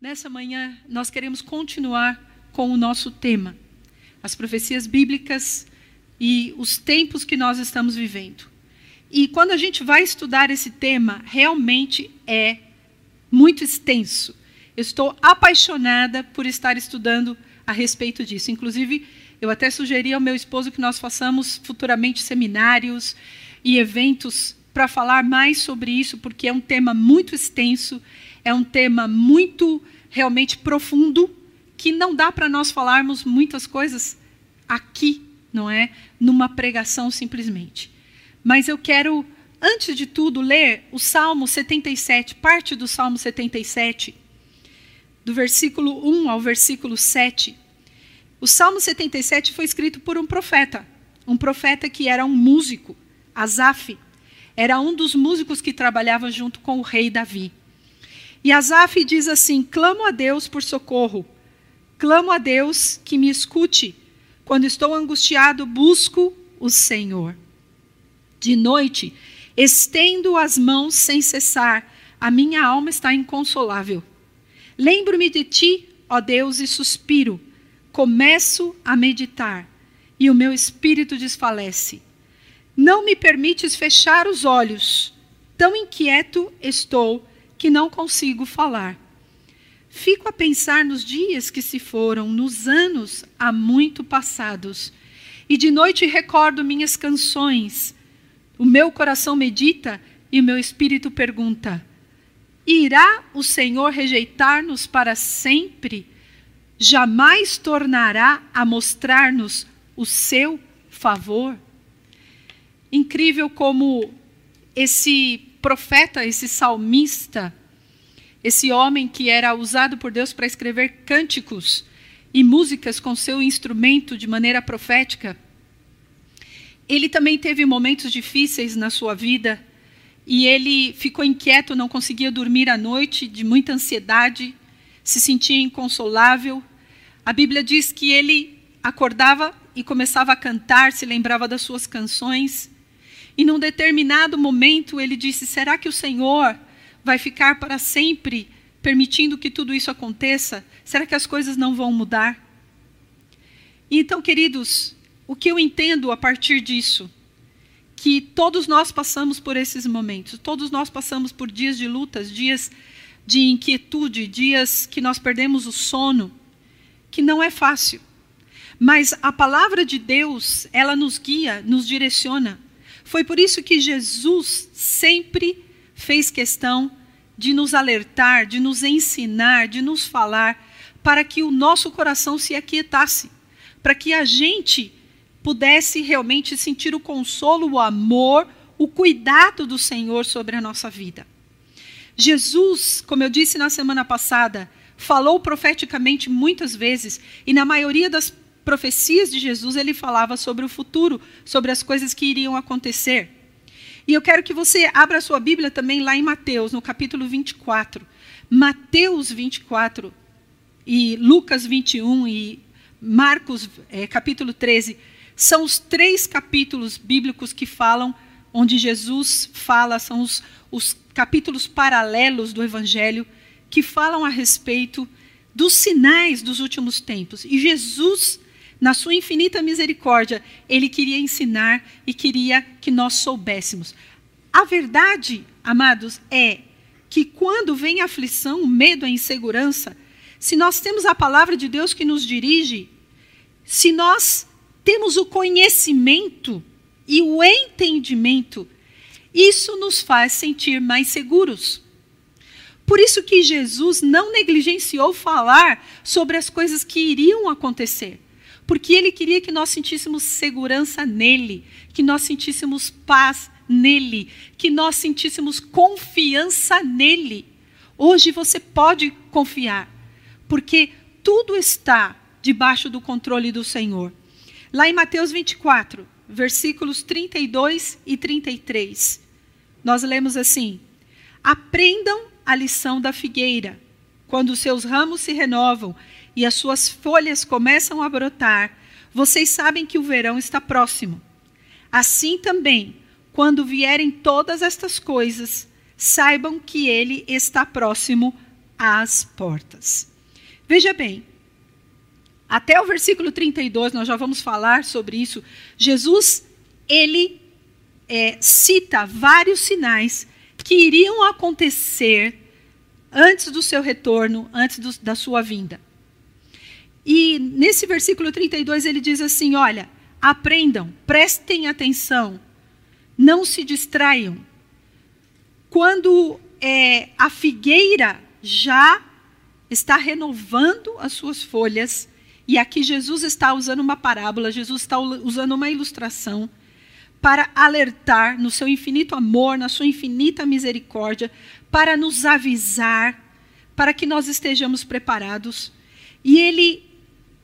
Nessa manhã, nós queremos continuar com o nosso tema, as profecias bíblicas e os tempos que nós estamos vivendo. E quando a gente vai estudar esse tema, realmente é muito extenso. Eu estou apaixonada por estar estudando a respeito disso. Inclusive, eu até sugeri ao meu esposo que nós façamos futuramente seminários e eventos para falar mais sobre isso, porque é um tema muito extenso é um tema muito realmente profundo que não dá para nós falarmos muitas coisas aqui, não é? Numa pregação simplesmente. Mas eu quero, antes de tudo, ler o Salmo 77, parte do Salmo 77, do versículo 1 ao versículo 7. O Salmo 77 foi escrito por um profeta, um profeta que era um músico, Asaf. Era um dos músicos que trabalhava junto com o rei Davi. E Asaf diz assim: clamo a Deus por socorro, clamo a Deus que me escute. Quando estou angustiado, busco o Senhor. De noite, estendo as mãos sem cessar, a minha alma está inconsolável. Lembro-me de ti, ó Deus, e suspiro. Começo a meditar, e o meu espírito desfalece. Não me permites fechar os olhos. Tão inquieto estou que não consigo falar. Fico a pensar nos dias que se foram, nos anos há muito passados, e de noite recordo minhas canções. O meu coração medita e o meu espírito pergunta: Irá o Senhor rejeitar-nos para sempre? Jamais tornará a mostrar-nos o seu favor? Incrível como esse profeta, esse salmista, esse homem que era usado por Deus para escrever cânticos e músicas com seu instrumento de maneira profética, ele também teve momentos difíceis na sua vida e ele ficou inquieto, não conseguia dormir à noite, de muita ansiedade, se sentia inconsolável. A Bíblia diz que ele acordava e começava a cantar, se lembrava das suas canções. E num determinado momento ele disse: Será que o Senhor vai ficar para sempre permitindo que tudo isso aconteça? Será que as coisas não vão mudar? Então, queridos, o que eu entendo a partir disso? Que todos nós passamos por esses momentos, todos nós passamos por dias de lutas, dias de inquietude, dias que nós perdemos o sono, que não é fácil. Mas a palavra de Deus, ela nos guia, nos direciona. Foi por isso que Jesus sempre fez questão de nos alertar, de nos ensinar, de nos falar, para que o nosso coração se aquietasse, para que a gente pudesse realmente sentir o consolo, o amor, o cuidado do Senhor sobre a nossa vida. Jesus, como eu disse na semana passada, falou profeticamente muitas vezes, e na maioria das profecias de Jesus, ele falava sobre o futuro, sobre as coisas que iriam acontecer. E eu quero que você abra a sua Bíblia também lá em Mateus, no capítulo 24. Mateus 24 e Lucas 21 e Marcos, é, capítulo 13, são os três capítulos bíblicos que falam, onde Jesus fala, são os, os capítulos paralelos do Evangelho, que falam a respeito dos sinais dos últimos tempos. E Jesus na sua infinita misericórdia, ele queria ensinar e queria que nós soubéssemos. A verdade, amados, é que quando vem a aflição, o medo, a insegurança, se nós temos a palavra de Deus que nos dirige, se nós temos o conhecimento e o entendimento, isso nos faz sentir mais seguros. Por isso que Jesus não negligenciou falar sobre as coisas que iriam acontecer porque ele queria que nós sentíssemos segurança nele, que nós sentíssemos paz nele, que nós sentíssemos confiança nele. Hoje você pode confiar, porque tudo está debaixo do controle do Senhor. Lá em Mateus 24, versículos 32 e 33, nós lemos assim: Aprendam a lição da figueira. Quando seus ramos se renovam e as suas folhas começam a brotar, vocês sabem que o verão está próximo. Assim também, quando vierem todas estas coisas, saibam que ele está próximo às portas. Veja bem, até o versículo 32, nós já vamos falar sobre isso. Jesus, ele é, cita vários sinais que iriam acontecer antes do seu retorno, antes do, da sua vinda. E nesse versículo 32 ele diz assim: Olha, aprendam, prestem atenção, não se distraiam. Quando é, a figueira já está renovando as suas folhas, e aqui Jesus está usando uma parábola, Jesus está usando uma ilustração para alertar no seu infinito amor, na sua infinita misericórdia, para nos avisar, para que nós estejamos preparados. E ele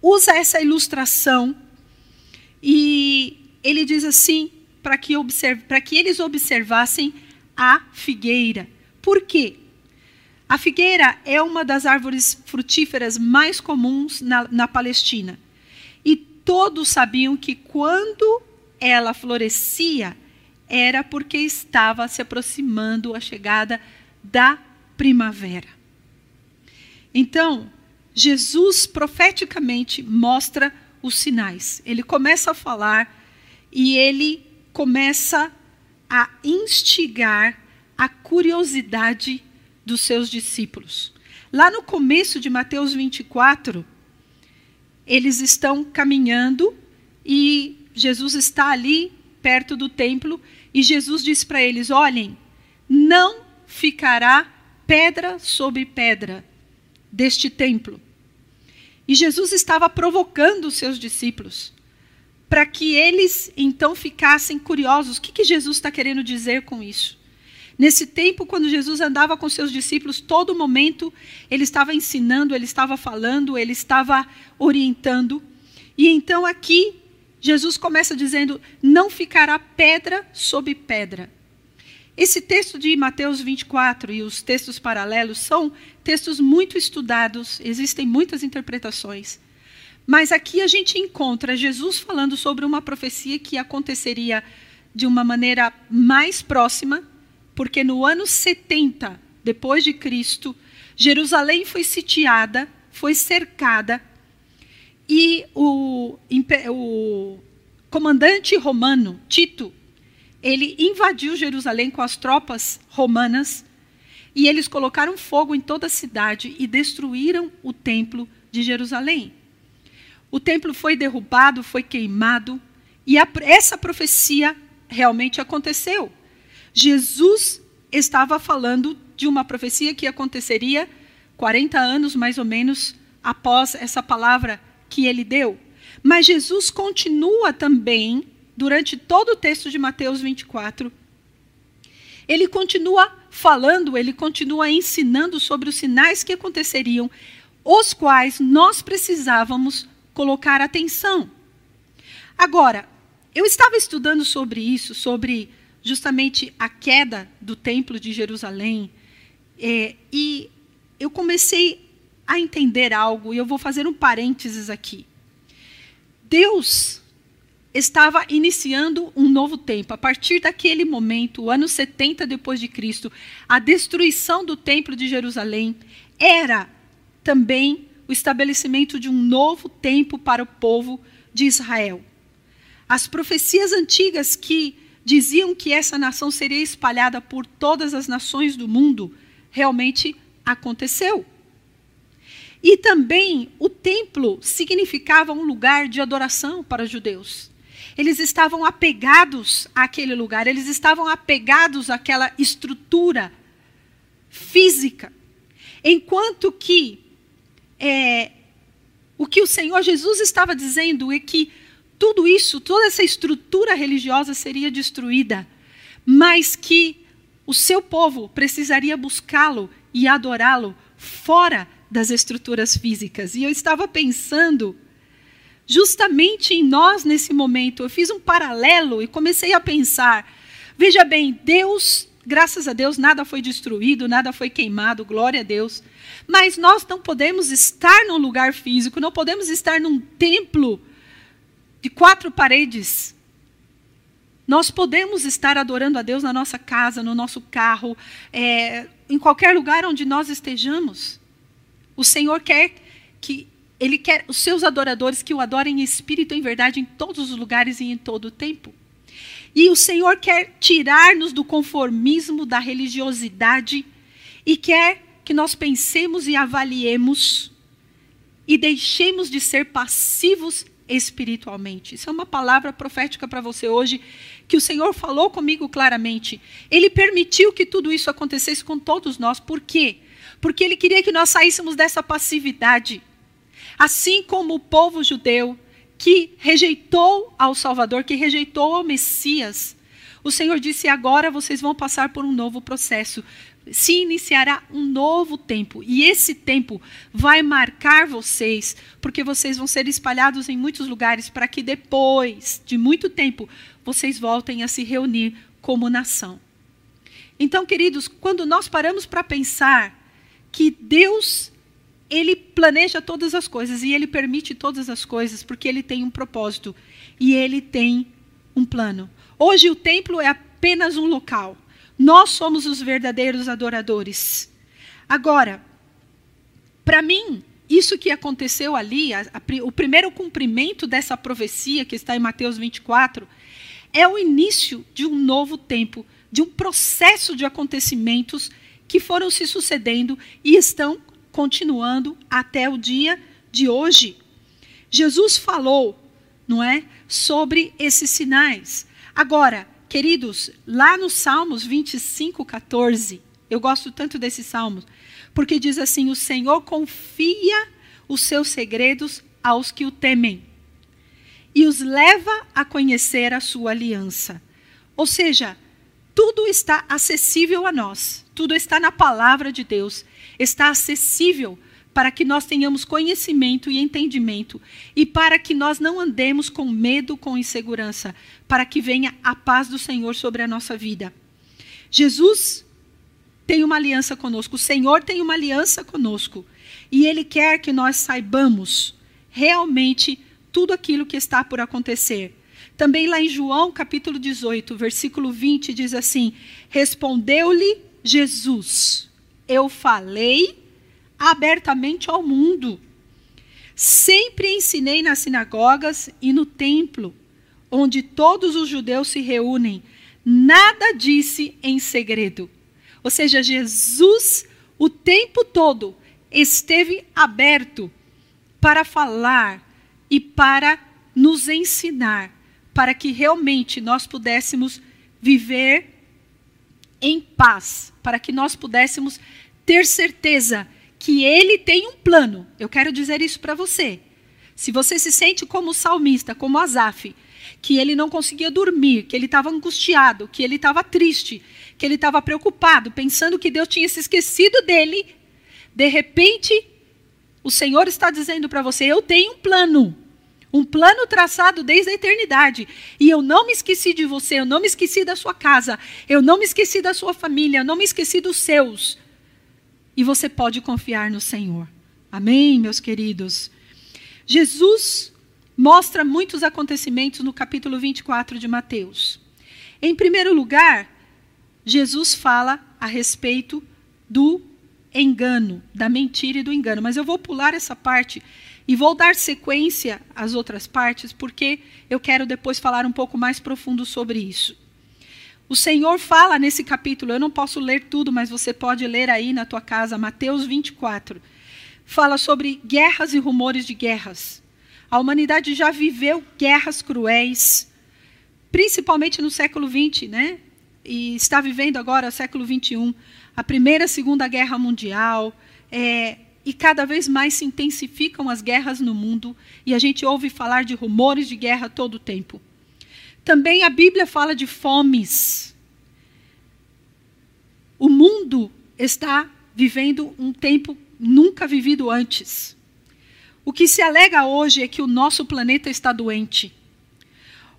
usa essa ilustração e ele diz assim, para que, que eles observassem a figueira. Por quê? A figueira é uma das árvores frutíferas mais comuns na, na Palestina. E todos sabiam que quando ela florescia, era porque estava se aproximando a chegada da primavera. Então, Jesus profeticamente mostra os sinais. Ele começa a falar e ele começa a instigar a curiosidade dos seus discípulos. Lá no começo de Mateus 24, eles estão caminhando e Jesus está ali perto do templo e Jesus diz para eles: Olhem, não ficará pedra sobre pedra deste templo. E Jesus estava provocando os seus discípulos para que eles então ficassem curiosos. O que, que Jesus está querendo dizer com isso? Nesse tempo, quando Jesus andava com seus discípulos, todo momento ele estava ensinando, ele estava falando, ele estava orientando. E então aqui Jesus começa dizendo: Não ficará pedra sobre pedra. Esse texto de Mateus 24 e os textos paralelos são textos muito estudados, existem muitas interpretações. Mas aqui a gente encontra Jesus falando sobre uma profecia que aconteceria de uma maneira mais próxima porque no ano 70 depois de Cristo, Jerusalém foi sitiada, foi cercada, e o, o comandante romano, Tito, ele invadiu Jerusalém com as tropas romanas, e eles colocaram fogo em toda a cidade e destruíram o templo de Jerusalém. O templo foi derrubado, foi queimado, e a, essa profecia realmente aconteceu. Jesus estava falando de uma profecia que aconteceria 40 anos mais ou menos após essa palavra que ele deu. Mas Jesus continua também, durante todo o texto de Mateus 24, ele continua falando, ele continua ensinando sobre os sinais que aconteceriam, os quais nós precisávamos colocar atenção. Agora, eu estava estudando sobre isso, sobre justamente a queda do templo de Jerusalém. É, e eu comecei a entender algo, e eu vou fazer um parênteses aqui. Deus estava iniciando um novo tempo. A partir daquele momento, o ano 70 depois de Cristo, a destruição do templo de Jerusalém era também o estabelecimento de um novo tempo para o povo de Israel. As profecias antigas que diziam que essa nação seria espalhada por todas as nações do mundo, realmente aconteceu. E também o templo significava um lugar de adoração para os judeus. Eles estavam apegados àquele lugar, eles estavam apegados àquela estrutura física. Enquanto que é, o que o Senhor Jesus estava dizendo é que tudo isso, toda essa estrutura religiosa seria destruída, mas que o seu povo precisaria buscá-lo e adorá-lo fora das estruturas físicas. E eu estava pensando justamente em nós nesse momento. Eu fiz um paralelo e comecei a pensar: veja bem, Deus, graças a Deus, nada foi destruído, nada foi queimado, glória a Deus. Mas nós não podemos estar num lugar físico, não podemos estar num templo de quatro paredes. Nós podemos estar adorando a Deus na nossa casa, no nosso carro, é, em qualquer lugar onde nós estejamos. O Senhor quer que ele quer os seus adoradores que o adorem em espírito e em verdade em todos os lugares e em todo o tempo. E o Senhor quer tirar-nos do conformismo, da religiosidade e quer que nós pensemos e avaliemos e deixemos de ser passivos espiritualmente. Isso é uma palavra profética para você hoje, que o Senhor falou comigo claramente. Ele permitiu que tudo isso acontecesse com todos nós. Por quê? Porque ele queria que nós saíssemos dessa passividade. Assim como o povo judeu que rejeitou ao Salvador, que rejeitou ao Messias, o Senhor disse: agora vocês vão passar por um novo processo se iniciará um novo tempo. E esse tempo vai marcar vocês, porque vocês vão ser espalhados em muitos lugares, para que depois de muito tempo vocês voltem a se reunir como nação. Então, queridos, quando nós paramos para pensar que Deus ele planeja todas as coisas e ele permite todas as coisas porque ele tem um propósito e ele tem um plano. Hoje o templo é apenas um local. Nós somos os verdadeiros adoradores. Agora, para mim, isso que aconteceu ali, a, a, o primeiro cumprimento dessa profecia que está em Mateus 24, é o início de um novo tempo, de um processo de acontecimentos que foram se sucedendo e estão continuando até o dia de hoje. Jesus falou, não é, sobre esses sinais. Agora, Queridos, lá no Salmos 25, 14, eu gosto tanto desse salmo, porque diz assim: O Senhor confia os seus segredos aos que o temem e os leva a conhecer a sua aliança. Ou seja, tudo está acessível a nós, tudo está na palavra de Deus, está acessível para que nós tenhamos conhecimento e entendimento e para que nós não andemos com medo, com insegurança, para que venha a paz do Senhor sobre a nossa vida. Jesus tem uma aliança conosco, o Senhor tem uma aliança conosco e Ele quer que nós saibamos realmente tudo aquilo que está por acontecer. Também lá em João capítulo 18, versículo 20, diz assim: Respondeu-lhe Jesus: Eu falei abertamente ao mundo. Sempre ensinei nas sinagogas e no templo, onde todos os judeus se reúnem. Nada disse em segredo. Ou seja, Jesus, o tempo todo, esteve aberto para falar e para nos ensinar, para que realmente nós pudéssemos viver em paz, para que nós pudéssemos ter certeza que ele tem um plano. Eu quero dizer isso para você. Se você se sente como salmista, como Asaf, que ele não conseguia dormir, que ele estava angustiado, que ele estava triste, que ele estava preocupado, pensando que Deus tinha se esquecido dele, de repente, o Senhor está dizendo para você: Eu tenho um plano. Um plano traçado desde a eternidade. E eu não me esqueci de você, eu não me esqueci da sua casa, eu não me esqueci da sua família, eu não me esqueci dos seus e você pode confiar no Senhor. Amém, meus queridos? Jesus mostra muitos acontecimentos no capítulo 24 de Mateus. Em primeiro lugar, Jesus fala a respeito do engano, da mentira e do engano. Mas eu vou pular essa parte e vou dar sequência às outras partes, porque eu quero depois falar um pouco mais profundo sobre isso. O Senhor fala nesse capítulo, eu não posso ler tudo, mas você pode ler aí na tua casa, Mateus 24. Fala sobre guerras e rumores de guerras. A humanidade já viveu guerras cruéis, principalmente no século XX, né? E está vivendo agora século XXI, a primeira, segunda guerra mundial, é, e cada vez mais se intensificam as guerras no mundo, e a gente ouve falar de rumores de guerra todo o tempo. Também a Bíblia fala de fomes. O mundo está vivendo um tempo nunca vivido antes. O que se alega hoje é que o nosso planeta está doente.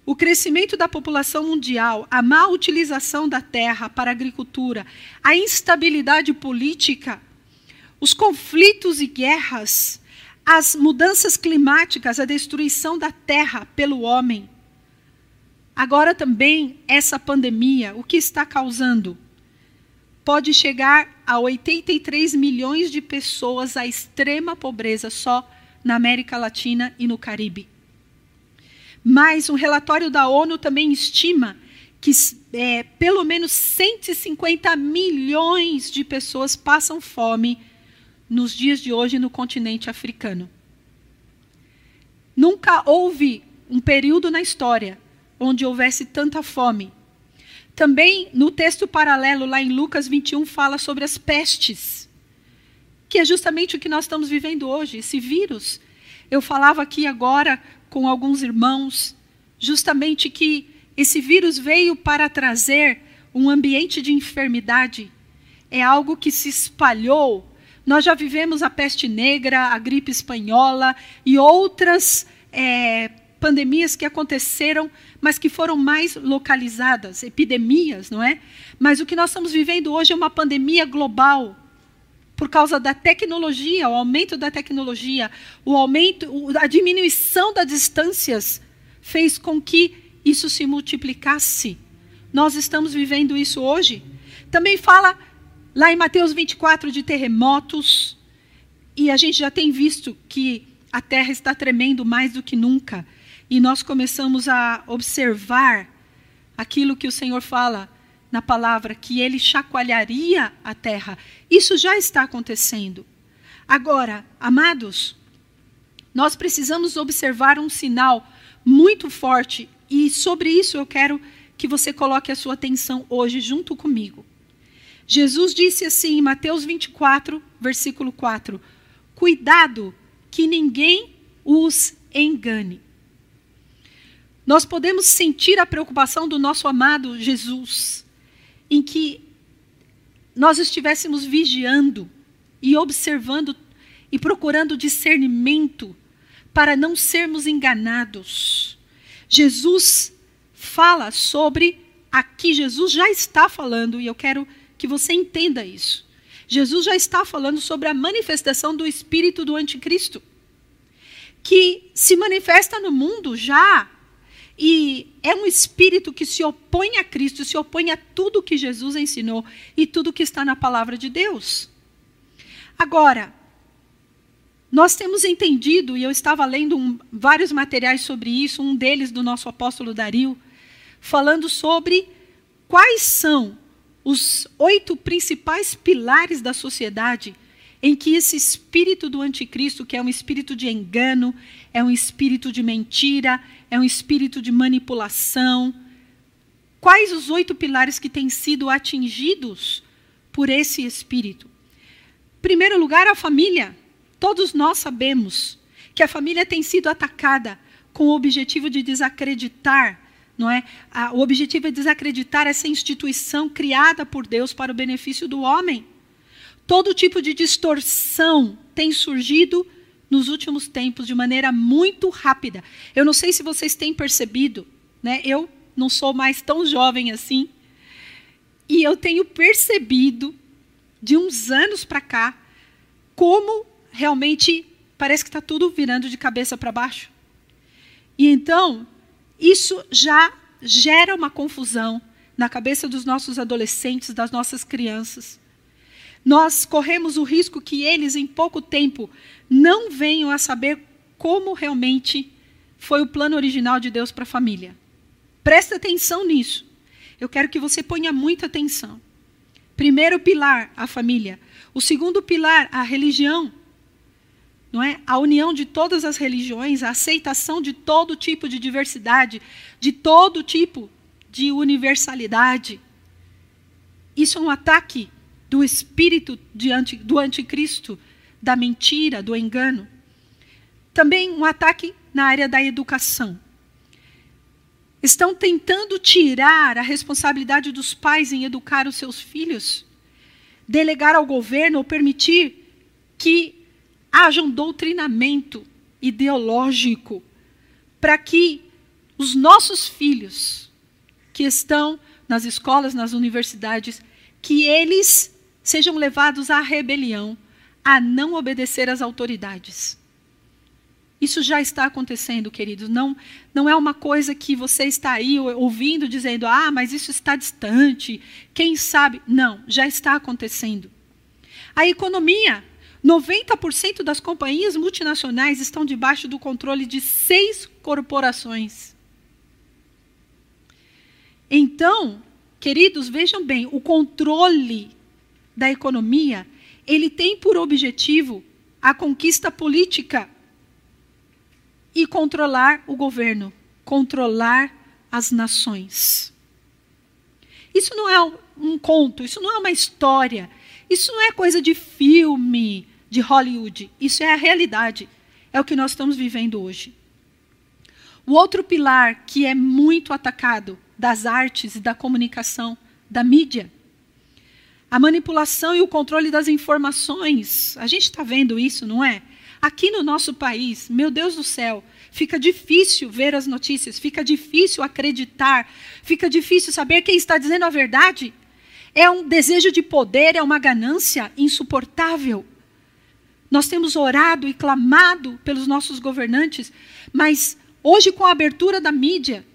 O crescimento da população mundial, a má utilização da terra para a agricultura, a instabilidade política, os conflitos e guerras, as mudanças climáticas, a destruição da terra pelo homem, Agora também essa pandemia, o que está causando? pode chegar a 83 milhões de pessoas à extrema pobreza só na América Latina e no Caribe. Mas um relatório da ONU também estima que é, pelo menos 150 milhões de pessoas passam fome nos dias de hoje no continente africano. Nunca houve um período na história onde houvesse tanta fome. Também no texto paralelo, lá em Lucas 21, fala sobre as pestes, que é justamente o que nós estamos vivendo hoje, esse vírus. Eu falava aqui agora com alguns irmãos, justamente que esse vírus veio para trazer um ambiente de enfermidade. É algo que se espalhou. Nós já vivemos a peste negra, a gripe espanhola e outras é, pandemias que aconteceram, mas que foram mais localizadas, epidemias, não é? Mas o que nós estamos vivendo hoje é uma pandemia global. Por causa da tecnologia, o aumento da tecnologia, o aumento, a diminuição das distâncias fez com que isso se multiplicasse. Nós estamos vivendo isso hoje. Também fala lá em Mateus 24 de terremotos, e a gente já tem visto que a terra está tremendo mais do que nunca. E nós começamos a observar aquilo que o Senhor fala na palavra, que ele chacoalharia a terra. Isso já está acontecendo. Agora, amados, nós precisamos observar um sinal muito forte e sobre isso eu quero que você coloque a sua atenção hoje junto comigo. Jesus disse assim em Mateus 24, versículo 4: Cuidado que ninguém os engane. Nós podemos sentir a preocupação do nosso amado Jesus, em que nós estivéssemos vigiando e observando e procurando discernimento para não sermos enganados. Jesus fala sobre aqui Jesus já está falando e eu quero que você entenda isso. Jesus já está falando sobre a manifestação do espírito do anticristo, que se manifesta no mundo já e é um espírito que se opõe a Cristo, se opõe a tudo que Jesus ensinou e tudo que está na palavra de Deus. Agora, nós temos entendido, e eu estava lendo um, vários materiais sobre isso, um deles do nosso apóstolo Dario, falando sobre quais são os oito principais pilares da sociedade em que esse espírito do anticristo, que é um espírito de engano, é um espírito de mentira, é um espírito de manipulação, quais os oito pilares que têm sido atingidos por esse espírito? Em primeiro lugar, a família. Todos nós sabemos que a família tem sido atacada com o objetivo de desacreditar, não é? O objetivo é desacreditar essa instituição criada por Deus para o benefício do homem. Todo tipo de distorção tem surgido nos últimos tempos de maneira muito rápida. Eu não sei se vocês têm percebido, né? Eu não sou mais tão jovem assim, e eu tenho percebido de uns anos para cá como realmente parece que está tudo virando de cabeça para baixo. E então, isso já gera uma confusão na cabeça dos nossos adolescentes, das nossas crianças. Nós corremos o risco que eles, em pouco tempo, não venham a saber como realmente foi o plano original de Deus para a família. Presta atenção nisso. Eu quero que você ponha muita atenção. Primeiro pilar, a família. O segundo pilar, a religião não é? A união de todas as religiões, a aceitação de todo tipo de diversidade, de todo tipo de universalidade. Isso é um ataque do espírito anti, do anticristo, da mentira, do engano. Também um ataque na área da educação. Estão tentando tirar a responsabilidade dos pais em educar os seus filhos, delegar ao governo ou permitir que haja um doutrinamento ideológico para que os nossos filhos que estão nas escolas, nas universidades, que eles sejam levados à rebelião, a não obedecer às autoridades. Isso já está acontecendo, queridos. Não, não é uma coisa que você está aí ouvindo dizendo, ah, mas isso está distante. Quem sabe? Não, já está acontecendo. A economia, 90% das companhias multinacionais estão debaixo do controle de seis corporações. Então, queridos, vejam bem, o controle da economia, ele tem por objetivo a conquista política e controlar o governo, controlar as nações. Isso não é um conto, isso não é uma história, isso não é coisa de filme de Hollywood, isso é a realidade, é o que nós estamos vivendo hoje. O outro pilar que é muito atacado das artes e da comunicação, da mídia, a manipulação e o controle das informações. A gente está vendo isso, não é? Aqui no nosso país, meu Deus do céu, fica difícil ver as notícias, fica difícil acreditar, fica difícil saber quem está dizendo a verdade. É um desejo de poder, é uma ganância insuportável. Nós temos orado e clamado pelos nossos governantes, mas hoje, com a abertura da mídia,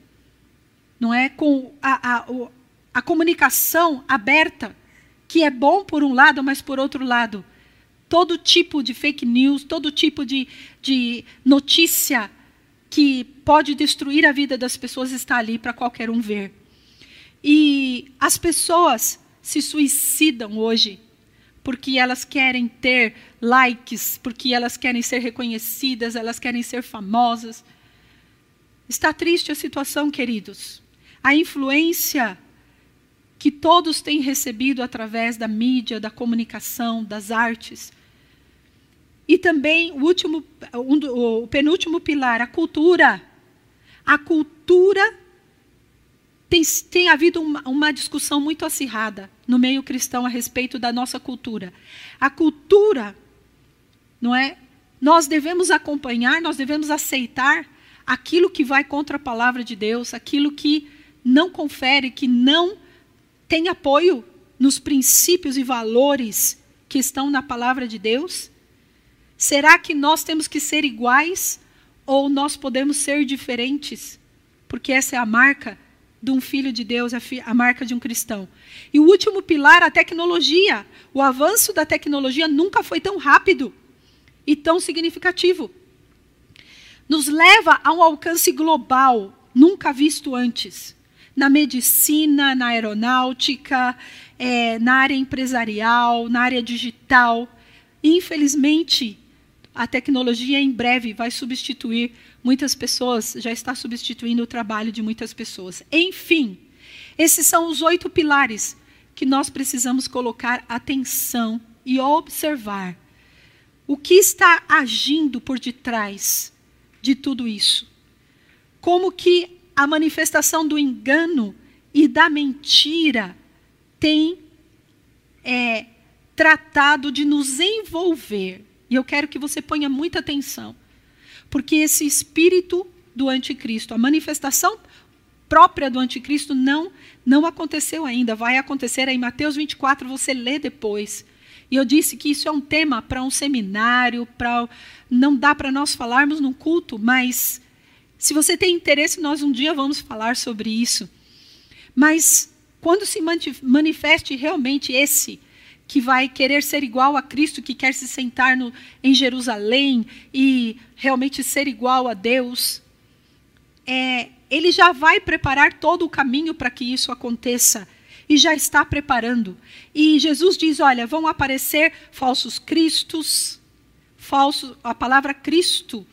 não é? com a, a, a comunicação aberta, que é bom por um lado, mas por outro lado, todo tipo de fake news, todo tipo de, de notícia que pode destruir a vida das pessoas está ali para qualquer um ver. E as pessoas se suicidam hoje porque elas querem ter likes, porque elas querem ser reconhecidas, elas querem ser famosas. Está triste a situação, queridos. A influência que todos têm recebido através da mídia, da comunicação, das artes. E também o último, o penúltimo pilar, a cultura. A cultura tem, tem havido uma, uma discussão muito acirrada no meio cristão a respeito da nossa cultura. A cultura, não é? Nós devemos acompanhar, nós devemos aceitar aquilo que vai contra a palavra de Deus, aquilo que não confere, que não tem apoio nos princípios e valores que estão na palavra de Deus? Será que nós temos que ser iguais ou nós podemos ser diferentes? Porque essa é a marca de um filho de Deus, a marca de um cristão. E o último pilar, a tecnologia. O avanço da tecnologia nunca foi tão rápido e tão significativo. Nos leva a um alcance global, nunca visto antes na medicina, na aeronáutica, é, na área empresarial, na área digital. Infelizmente, a tecnologia em breve vai substituir muitas pessoas, já está substituindo o trabalho de muitas pessoas. Enfim, esses são os oito pilares que nós precisamos colocar atenção e observar. O que está agindo por detrás de tudo isso? Como que a manifestação do engano e da mentira tem é, tratado de nos envolver. E eu quero que você ponha muita atenção, porque esse espírito do anticristo, a manifestação própria do anticristo não não aconteceu ainda, vai acontecer em Mateus 24, você lê depois. E eu disse que isso é um tema para um seminário, para não dá para nós falarmos num culto, mas se você tem interesse, nós um dia vamos falar sobre isso. Mas quando se manifeste realmente esse que vai querer ser igual a Cristo, que quer se sentar no, em Jerusalém e realmente ser igual a Deus, é, ele já vai preparar todo o caminho para que isso aconteça e já está preparando. E Jesus diz: olha, vão aparecer falsos cristos, falsos, a palavra Cristo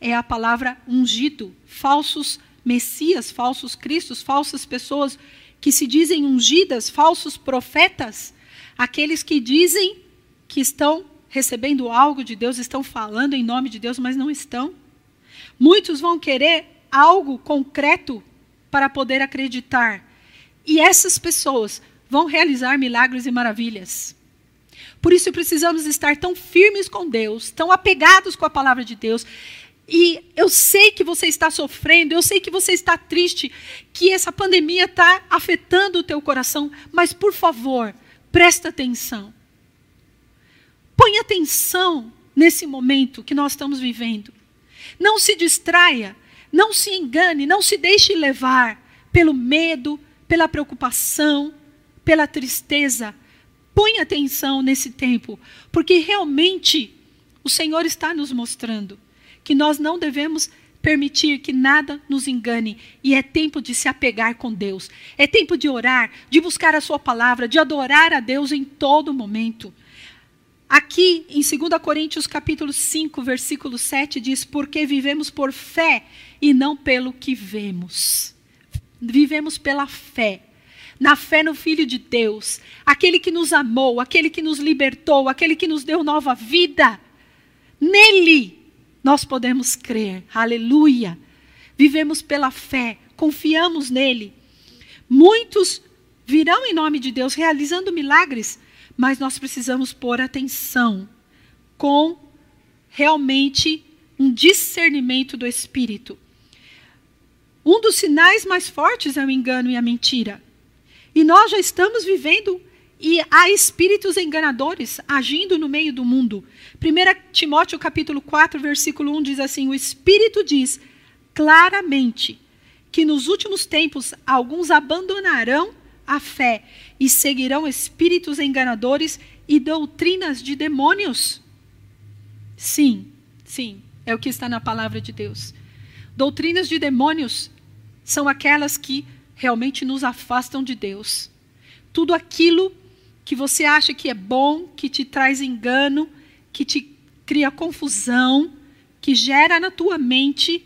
é a palavra ungido. Falsos messias, falsos cristos, falsas pessoas que se dizem ungidas, falsos profetas, aqueles que dizem que estão recebendo algo de Deus, estão falando em nome de Deus, mas não estão. Muitos vão querer algo concreto para poder acreditar. E essas pessoas vão realizar milagres e maravilhas. Por isso precisamos estar tão firmes com Deus, tão apegados com a palavra de Deus, e eu sei que você está sofrendo, eu sei que você está triste, que essa pandemia está afetando o teu coração, mas por favor, presta atenção. Põe atenção nesse momento que nós estamos vivendo. Não se distraia, não se engane, não se deixe levar pelo medo, pela preocupação, pela tristeza. Põe atenção nesse tempo, porque realmente o Senhor está nos mostrando que nós não devemos permitir que nada nos engane. E é tempo de se apegar com Deus. É tempo de orar, de buscar a Sua palavra, de adorar a Deus em todo momento. Aqui em 2 Coríntios capítulo 5, versículo 7 diz: "Porque vivemos por fé e não pelo que vemos". Vivemos pela fé. Na fé no Filho de Deus, aquele que nos amou, aquele que nos libertou, aquele que nos deu nova vida. Nele nós podemos crer. Aleluia. Vivemos pela fé, confiamos nele. Muitos virão em nome de Deus realizando milagres, mas nós precisamos pôr atenção com realmente um discernimento do espírito. Um dos sinais mais fortes é o engano e a mentira. E nós já estamos vivendo e há espíritos enganadores agindo no meio do mundo. 1 Timóteo capítulo 4, versículo 1 diz assim: O Espírito diz claramente que nos últimos tempos alguns abandonarão a fé e seguirão espíritos enganadores e doutrinas de demônios. Sim, sim, é o que está na palavra de Deus. Doutrinas de demônios são aquelas que realmente nos afastam de Deus. Tudo aquilo que você acha que é bom, que te traz engano, que te cria confusão, que gera na tua mente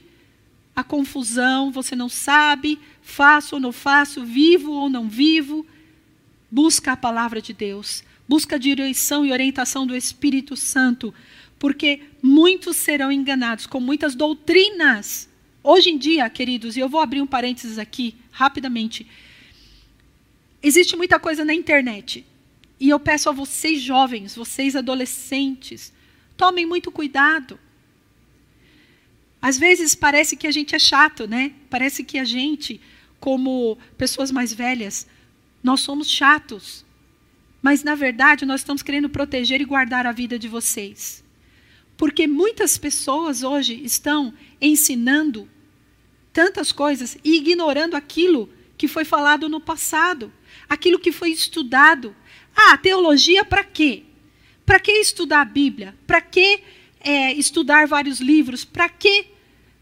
a confusão, você não sabe, faço ou não faço, vivo ou não vivo. Busca a palavra de Deus, busca a direção e orientação do Espírito Santo, porque muitos serão enganados com muitas doutrinas. Hoje em dia, queridos, e eu vou abrir um parênteses aqui rapidamente. Existe muita coisa na internet. E eu peço a vocês jovens, vocês adolescentes, tomem muito cuidado. Às vezes parece que a gente é chato, né? Parece que a gente, como pessoas mais velhas, nós somos chatos. Mas na verdade nós estamos querendo proteger e guardar a vida de vocês. Porque muitas pessoas hoje estão ensinando tantas coisas e ignorando aquilo que foi falado no passado, aquilo que foi estudado, ah, teologia para quê? Para que estudar a Bíblia? Para que é, estudar vários livros? Para que,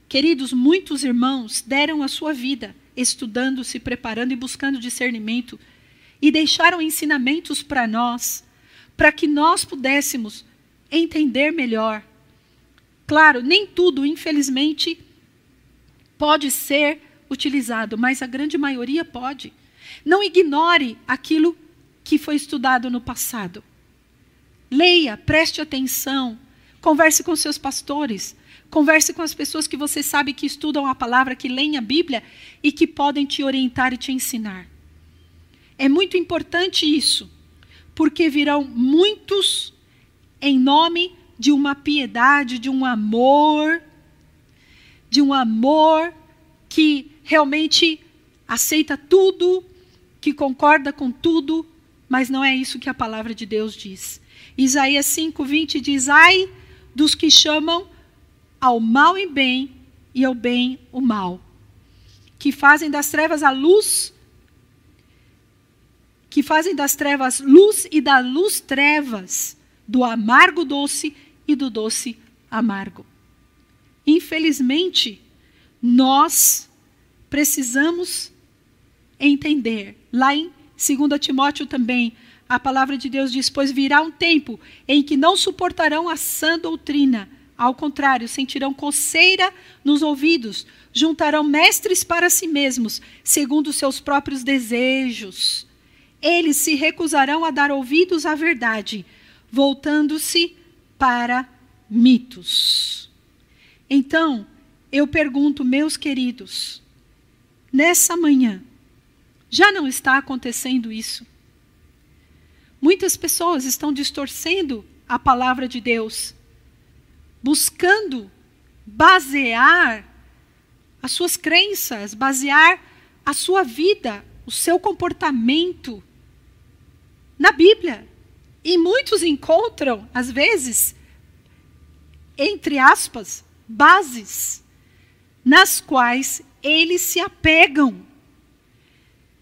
queridos, muitos irmãos deram a sua vida estudando, se preparando e buscando discernimento e deixaram ensinamentos para nós, para que nós pudéssemos entender melhor. Claro, nem tudo, infelizmente, pode ser utilizado, mas a grande maioria pode. Não ignore aquilo que foi estudado no passado. Leia, preste atenção, converse com seus pastores, converse com as pessoas que você sabe que estudam a palavra, que leem a Bíblia e que podem te orientar e te ensinar. É muito importante isso, porque virão muitos em nome de uma piedade, de um amor, de um amor que realmente aceita tudo, que concorda com tudo, mas não é isso que a palavra de Deus diz. Isaías 5:20 diz: "Ai dos que chamam ao mal em bem e ao bem o mal, que fazem das trevas a luz, que fazem das trevas luz e da luz trevas, do amargo doce e do doce amargo." Infelizmente, nós precisamos entender lá em 2 Timóteo também, a palavra de Deus diz: Pois virá um tempo em que não suportarão a sã doutrina. Ao contrário, sentirão coceira nos ouvidos, juntarão mestres para si mesmos, segundo seus próprios desejos. Eles se recusarão a dar ouvidos à verdade, voltando-se para mitos. Então, eu pergunto, meus queridos, nessa manhã, já não está acontecendo isso. Muitas pessoas estão distorcendo a palavra de Deus, buscando basear as suas crenças, basear a sua vida, o seu comportamento na Bíblia. E muitos encontram, às vezes, entre aspas, bases nas quais eles se apegam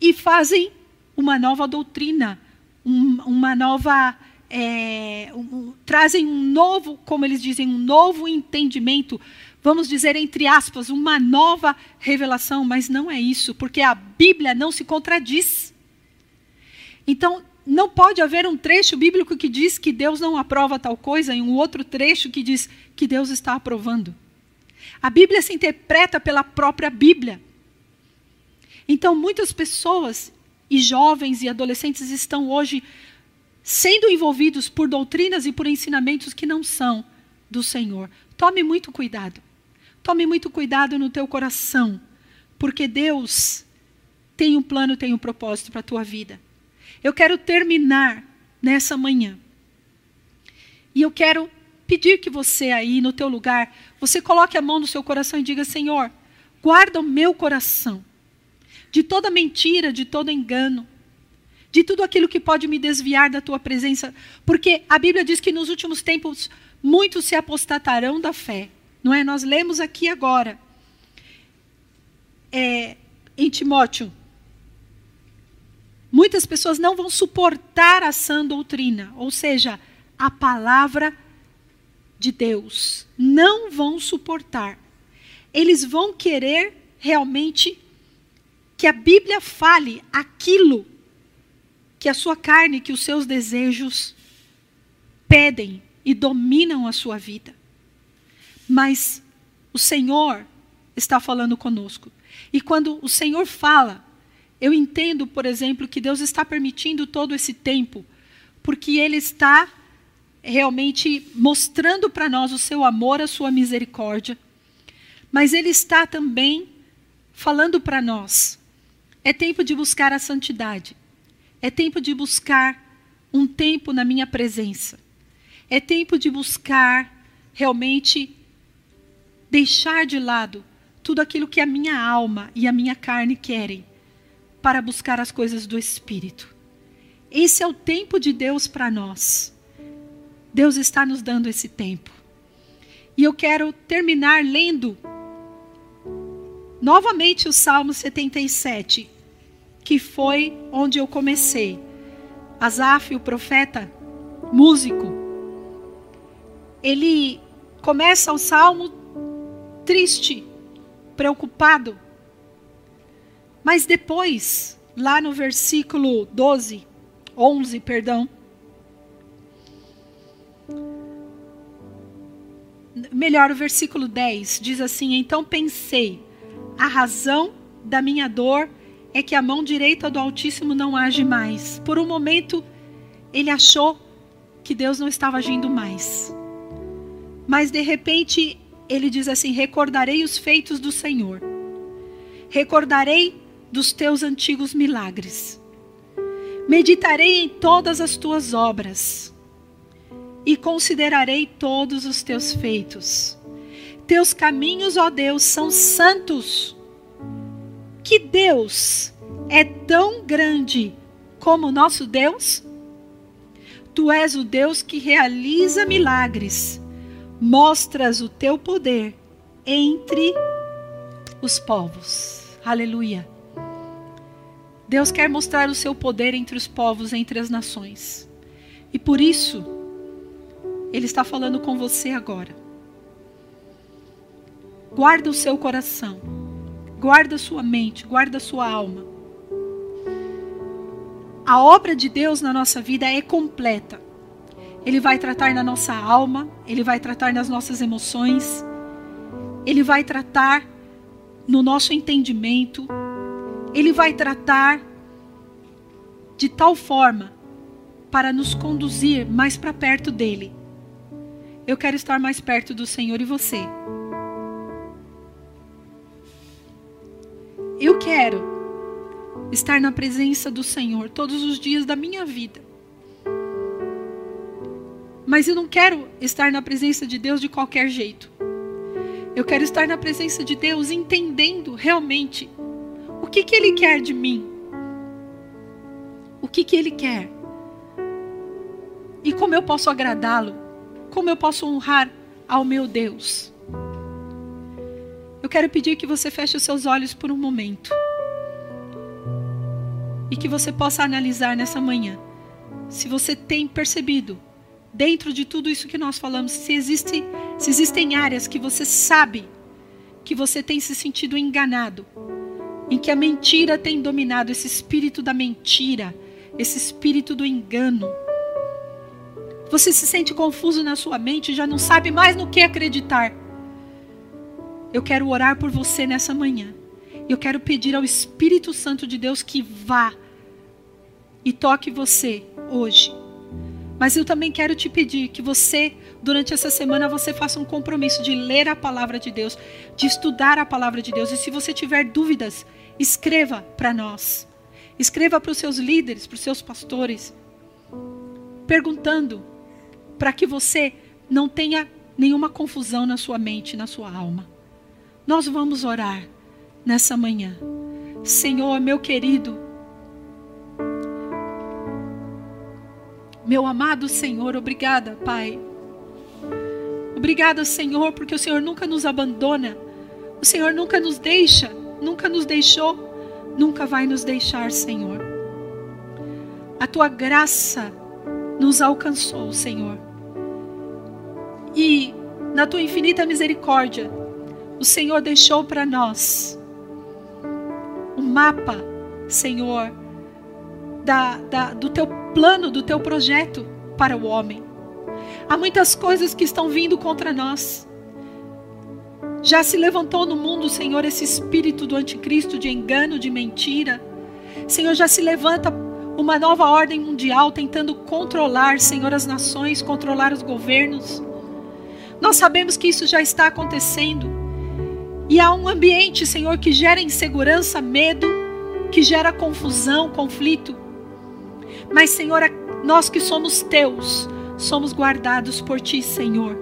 e fazem uma nova doutrina, um, uma nova. É, um, trazem um novo, como eles dizem, um novo entendimento, vamos dizer entre aspas, uma nova revelação, mas não é isso, porque a Bíblia não se contradiz. Então, não pode haver um trecho bíblico que diz que Deus não aprova tal coisa e um outro trecho que diz que Deus está aprovando. A Bíblia se interpreta pela própria Bíblia. Então, muitas pessoas, e jovens e adolescentes, estão hoje sendo envolvidos por doutrinas e por ensinamentos que não são do Senhor. Tome muito cuidado. Tome muito cuidado no teu coração, porque Deus tem um plano, tem um propósito para a tua vida. Eu quero terminar nessa manhã. E eu quero pedir que você aí no teu lugar, você coloque a mão no seu coração e diga: Senhor, guarda o meu coração de toda mentira, de todo engano, de tudo aquilo que pode me desviar da tua presença, porque a Bíblia diz que nos últimos tempos muitos se apostatarão da fé. Não é? Nós lemos aqui agora é, em Timóteo Muitas pessoas não vão suportar a sã doutrina, ou seja, a palavra de Deus. Não vão suportar. Eles vão querer realmente que a Bíblia fale aquilo que a sua carne, que os seus desejos pedem e dominam a sua vida. Mas o Senhor está falando conosco. E quando o Senhor fala, eu entendo, por exemplo, que Deus está permitindo todo esse tempo, porque Ele está realmente mostrando para nós o seu amor, a sua misericórdia, mas Ele está também falando para nós: é tempo de buscar a santidade, é tempo de buscar um tempo na minha presença, é tempo de buscar realmente deixar de lado tudo aquilo que a minha alma e a minha carne querem para buscar as coisas do Espírito. Esse é o tempo de Deus para nós. Deus está nos dando esse tempo. E eu quero terminar lendo novamente o Salmo 77, que foi onde eu comecei. Asaf, o profeta, músico, ele começa o salmo triste, preocupado, mas depois, lá no versículo 12, 11, perdão. Melhor, o versículo 10 diz assim: Então pensei, a razão da minha dor é que a mão direita do Altíssimo não age mais. Por um momento, ele achou que Deus não estava agindo mais. Mas de repente, ele diz assim: Recordarei os feitos do Senhor. Recordarei dos teus antigos milagres. Meditarei em todas as tuas obras e considerarei todos os teus feitos. Teus caminhos, ó Deus, são santos. Que Deus é tão grande como nosso Deus? Tu és o Deus que realiza milagres, mostras o teu poder entre os povos. Aleluia. Deus quer mostrar o seu poder entre os povos, entre as nações. E por isso, Ele está falando com você agora. Guarda o seu coração, guarda a sua mente, guarda a sua alma. A obra de Deus na nossa vida é completa. Ele vai tratar na nossa alma, ele vai tratar nas nossas emoções, ele vai tratar no nosso entendimento, ele vai tratar de tal forma para nos conduzir mais para perto dele. Eu quero estar mais perto do Senhor e você. Eu quero estar na presença do Senhor todos os dias da minha vida. Mas eu não quero estar na presença de Deus de qualquer jeito. Eu quero estar na presença de Deus entendendo realmente que, que Ele quer de mim? O que, que Ele quer? E como eu posso agradá-lo? Como eu posso honrar ao meu Deus? quero pedir que você feche os seus olhos por um momento. E que você possa analisar nessa manhã se você tem percebido, dentro de tudo isso que nós falamos, se, existe, se existem áreas que você sabe que você tem se sentido enganado, em que a mentira tem dominado, esse espírito da mentira, esse espírito do engano. Você se sente confuso na sua mente, já não sabe mais no que acreditar. Eu quero orar por você nessa manhã. Eu quero pedir ao Espírito Santo de Deus que vá e toque você hoje. Mas eu também quero te pedir que você, durante essa semana, você faça um compromisso de ler a palavra de Deus, de estudar a palavra de Deus. E se você tiver dúvidas, escreva para nós. Escreva para os seus líderes, para os seus pastores, perguntando para que você não tenha nenhuma confusão na sua mente, na sua alma. Nós vamos orar nessa manhã. Senhor, meu querido, Meu amado Senhor, obrigada, Pai. Obrigada, Senhor, porque o Senhor nunca nos abandona. O Senhor nunca nos deixa, nunca nos deixou, nunca vai nos deixar, Senhor. A tua graça nos alcançou, Senhor. E na tua infinita misericórdia, o Senhor deixou para nós o um mapa, Senhor, da, da, do teu plano, do teu projeto para o homem. Há muitas coisas que estão vindo contra nós. Já se levantou no mundo, Senhor, esse espírito do anticristo, de engano, de mentira. Senhor, já se levanta uma nova ordem mundial tentando controlar, Senhor, as nações, controlar os governos. Nós sabemos que isso já está acontecendo. E há um ambiente, Senhor, que gera insegurança, medo, que gera confusão, conflito. Mas, Senhor, nós que somos teus, somos guardados por ti, Senhor.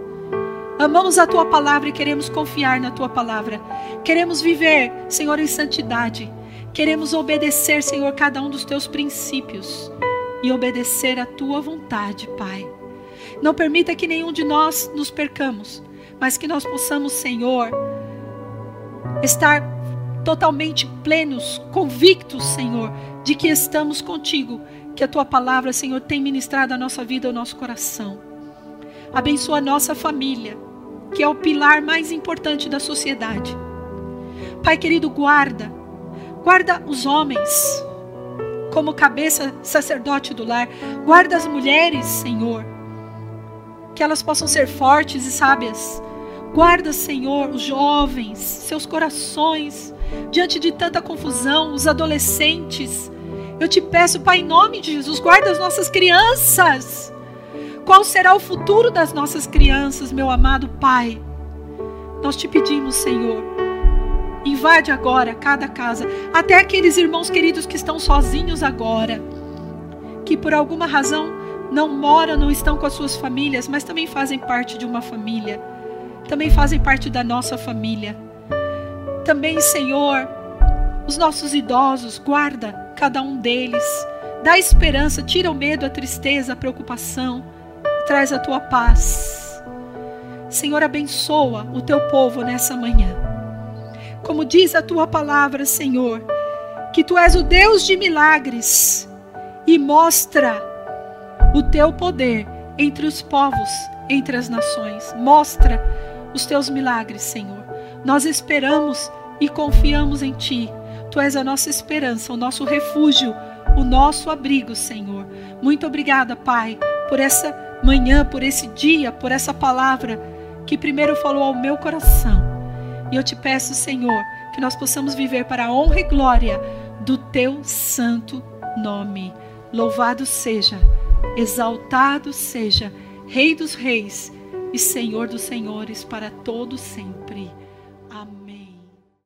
Amamos a tua palavra e queremos confiar na tua palavra. Queremos viver, Senhor, em santidade. Queremos obedecer, Senhor, cada um dos teus princípios e obedecer a tua vontade, Pai. Não permita que nenhum de nós nos percamos, mas que nós possamos, Senhor, estar totalmente plenos, convictos, Senhor, de que estamos contigo que a tua palavra, Senhor, tem ministrado a nossa vida, ao nosso coração. Abençoa a nossa família, que é o pilar mais importante da sociedade. Pai querido, guarda, guarda os homens como cabeça sacerdote do lar, guarda as mulheres, Senhor, que elas possam ser fortes e sábias. Guarda, Senhor, os jovens, seus corações, diante de tanta confusão, os adolescentes, eu te peço, Pai, em nome de Jesus, guarda as nossas crianças. Qual será o futuro das nossas crianças, meu amado Pai? Nós te pedimos, Senhor, invade agora cada casa, até aqueles irmãos queridos que estão sozinhos agora, que por alguma razão não moram, não estão com as suas famílias, mas também fazem parte de uma família, também fazem parte da nossa família. Também, Senhor, os nossos idosos, guarda cada um deles. Dá esperança, tira o medo, a tristeza, a preocupação. Traz a tua paz. Senhor, abençoa o teu povo nessa manhã. Como diz a tua palavra, Senhor, que tu és o Deus de milagres e mostra o teu poder entre os povos, entre as nações. Mostra os teus milagres, Senhor. Nós esperamos e confiamos em ti. Tu és a nossa esperança, o nosso refúgio, o nosso abrigo, Senhor. Muito obrigada, Pai, por essa manhã, por esse dia, por essa palavra que primeiro falou ao meu coração. E eu te peço, Senhor, que nós possamos viver para a honra e glória do teu santo nome. Louvado seja, exaltado seja, Rei dos reis e Senhor dos senhores para todo sempre.